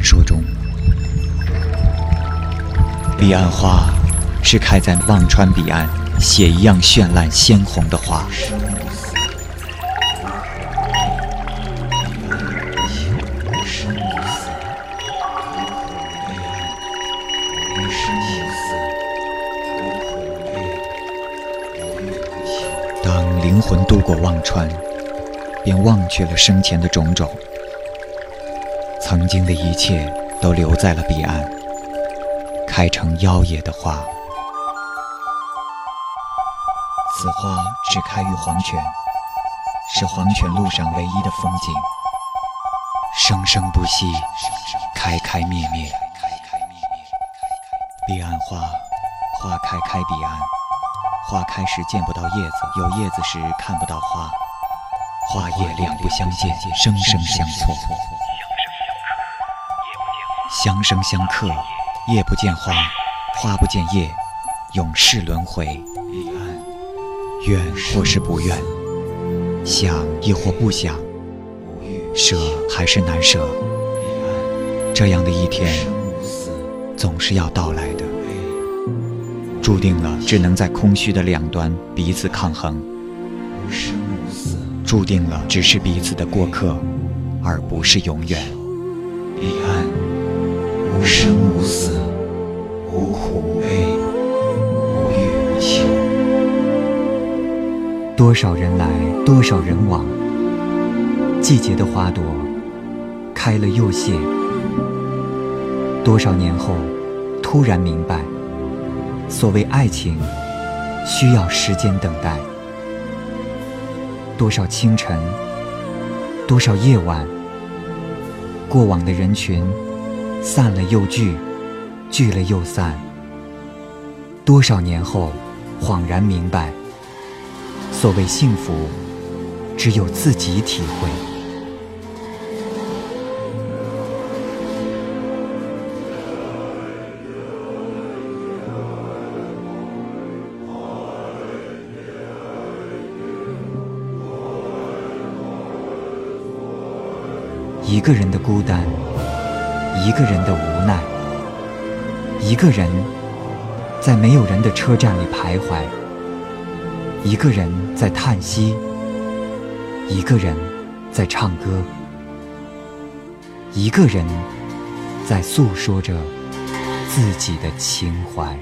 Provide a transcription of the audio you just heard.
传说中，彼岸花是开在忘川彼岸血一样绚烂鲜红的花。当灵魂渡过忘川，便忘却了生前的种种，曾经的一切都留在了彼岸，开成妖冶的花。此花只开于黄泉，是黄泉路上唯一的风景，生生不息，开开灭灭。彼岸花，花开开彼岸。花开时见不到叶子，有叶子时看不到花，花叶两不相见，生生相错。相生相克，夜不见花，花不见叶，永世轮回。愿或是不愿，想亦或不想，舍还是难舍，这样的一天总是要到来的。注定了只能在空虚的两端彼此抗衡，注定了只是彼此的过客，而不是永远。彼岸生无死，无苦无悲，无欲无求。多少人来，多少人往，季节的花朵开了又谢。多少年后，突然明白。所谓爱情，需要时间等待。多少清晨，多少夜晚，过往的人群，散了又聚，聚了又散。多少年后，恍然明白，所谓幸福，只有自己体会。一个人的孤单，一个人的无奈，一个人在没有人的车站里徘徊，一个人在叹息，一个人在唱歌，一个人在诉说着自己的情怀。